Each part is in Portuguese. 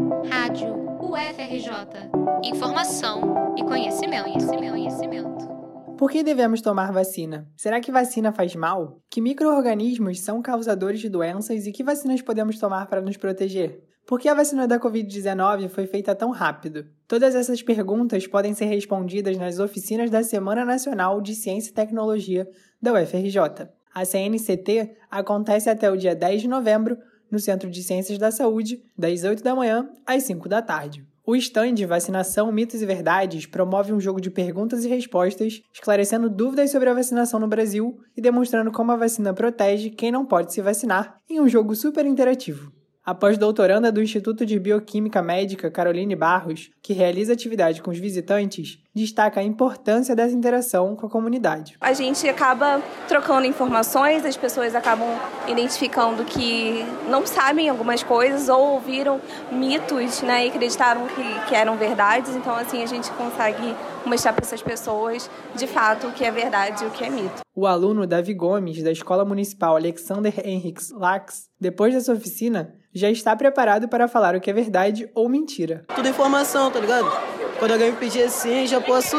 Rádio UFRJ. Informação e conhecimento, conhecimento, conhecimento. Por que devemos tomar vacina? Será que vacina faz mal? Que micro-organismos são causadores de doenças e que vacinas podemos tomar para nos proteger? Por que a vacina da Covid-19 foi feita tão rápido? Todas essas perguntas podem ser respondidas nas oficinas da Semana Nacional de Ciência e Tecnologia da UFRJ. A CNCT acontece até o dia 10 de novembro no Centro de Ciências da Saúde, das 8 da manhã às 5 da tarde. O stand Vacinação, Mitos e Verdades promove um jogo de perguntas e respostas, esclarecendo dúvidas sobre a vacinação no Brasil e demonstrando como a vacina protege quem não pode se vacinar em um jogo super interativo. A pós-doutoranda do Instituto de Bioquímica Médica Caroline Barros, que realiza atividade com os visitantes, destaca a importância dessa interação com a comunidade. A gente acaba trocando informações, as pessoas acabam identificando que não sabem algumas coisas ou ouviram mitos né, e acreditaram que, que eram verdades, então assim a gente consegue mostrar para essas pessoas de fato o que é verdade e o que é mito. O aluno Davi Gomes, da Escola Municipal Alexander Henriks Lax, depois dessa oficina, já está preparado para falar o que é verdade ou mentira. Tudo informação, tá ligado? Quando alguém me pedir assim, já posso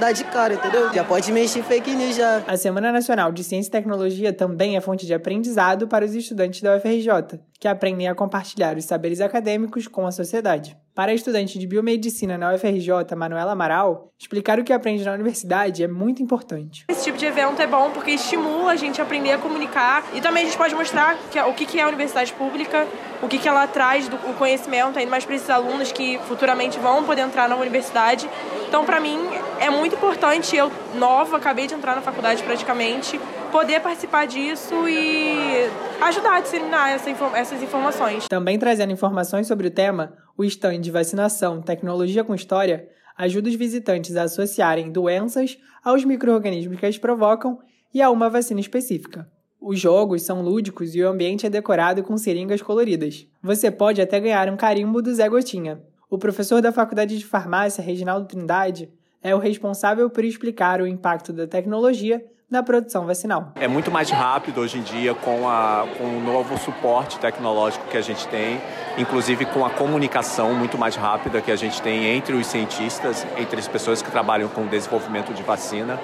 dar de cara, entendeu? Já pode mexer fake news já. A Semana Nacional de Ciência e Tecnologia também é fonte de aprendizado para os estudantes da UFRJ, que aprendem a compartilhar os saberes acadêmicos com a sociedade. Para a estudante de biomedicina na UFRJ, Manuela Amaral, explicar o que aprende na universidade é muito importante. Esse tipo de evento é bom porque estimula a gente a aprender a comunicar e também a gente pode mostrar o que é a universidade pública, o que ela traz do conhecimento, ainda mais para esses alunos que futuramente vão poder entrar na universidade. Então, para mim, é muito importante, eu nova, acabei de entrar na faculdade praticamente, poder participar disso e ajudar a disseminar essa, essas informações. Também trazendo informações sobre o tema, o stand de vacinação Tecnologia com História ajuda os visitantes a associarem doenças aos micro-organismos que as provocam e a uma vacina específica. Os jogos são lúdicos e o ambiente é decorado com seringas coloridas. Você pode até ganhar um carimbo do Zé Gotinha. O professor da Faculdade de Farmácia, Reginaldo Trindade, é o responsável por explicar o impacto da tecnologia na produção vacinal. É muito mais rápido hoje em dia com, a, com o novo suporte tecnológico que a gente tem, inclusive com a comunicação muito mais rápida que a gente tem entre os cientistas, entre as pessoas que trabalham com o desenvolvimento de vacina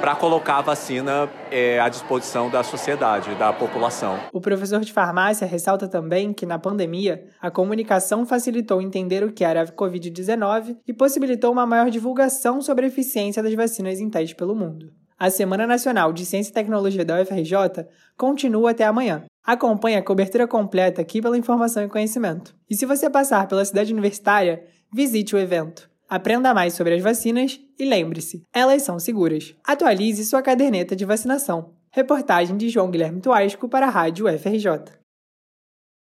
para colocar a vacina é, à disposição da sociedade, da população. O professor de farmácia ressalta também que na pandemia a comunicação facilitou entender o que era a Covid-19 e possibilitou uma maior divulgação sobre a eficiência das vacinas em teste pelo mundo. A Semana Nacional de Ciência e Tecnologia da UFRJ continua até amanhã. Acompanhe a cobertura completa aqui pela Informação e Conhecimento. E se você passar pela cidade universitária, visite o evento. Aprenda mais sobre as vacinas e lembre-se, elas são seguras. Atualize sua caderneta de vacinação. Reportagem de João Guilherme Tuasco para a Rádio FRJ.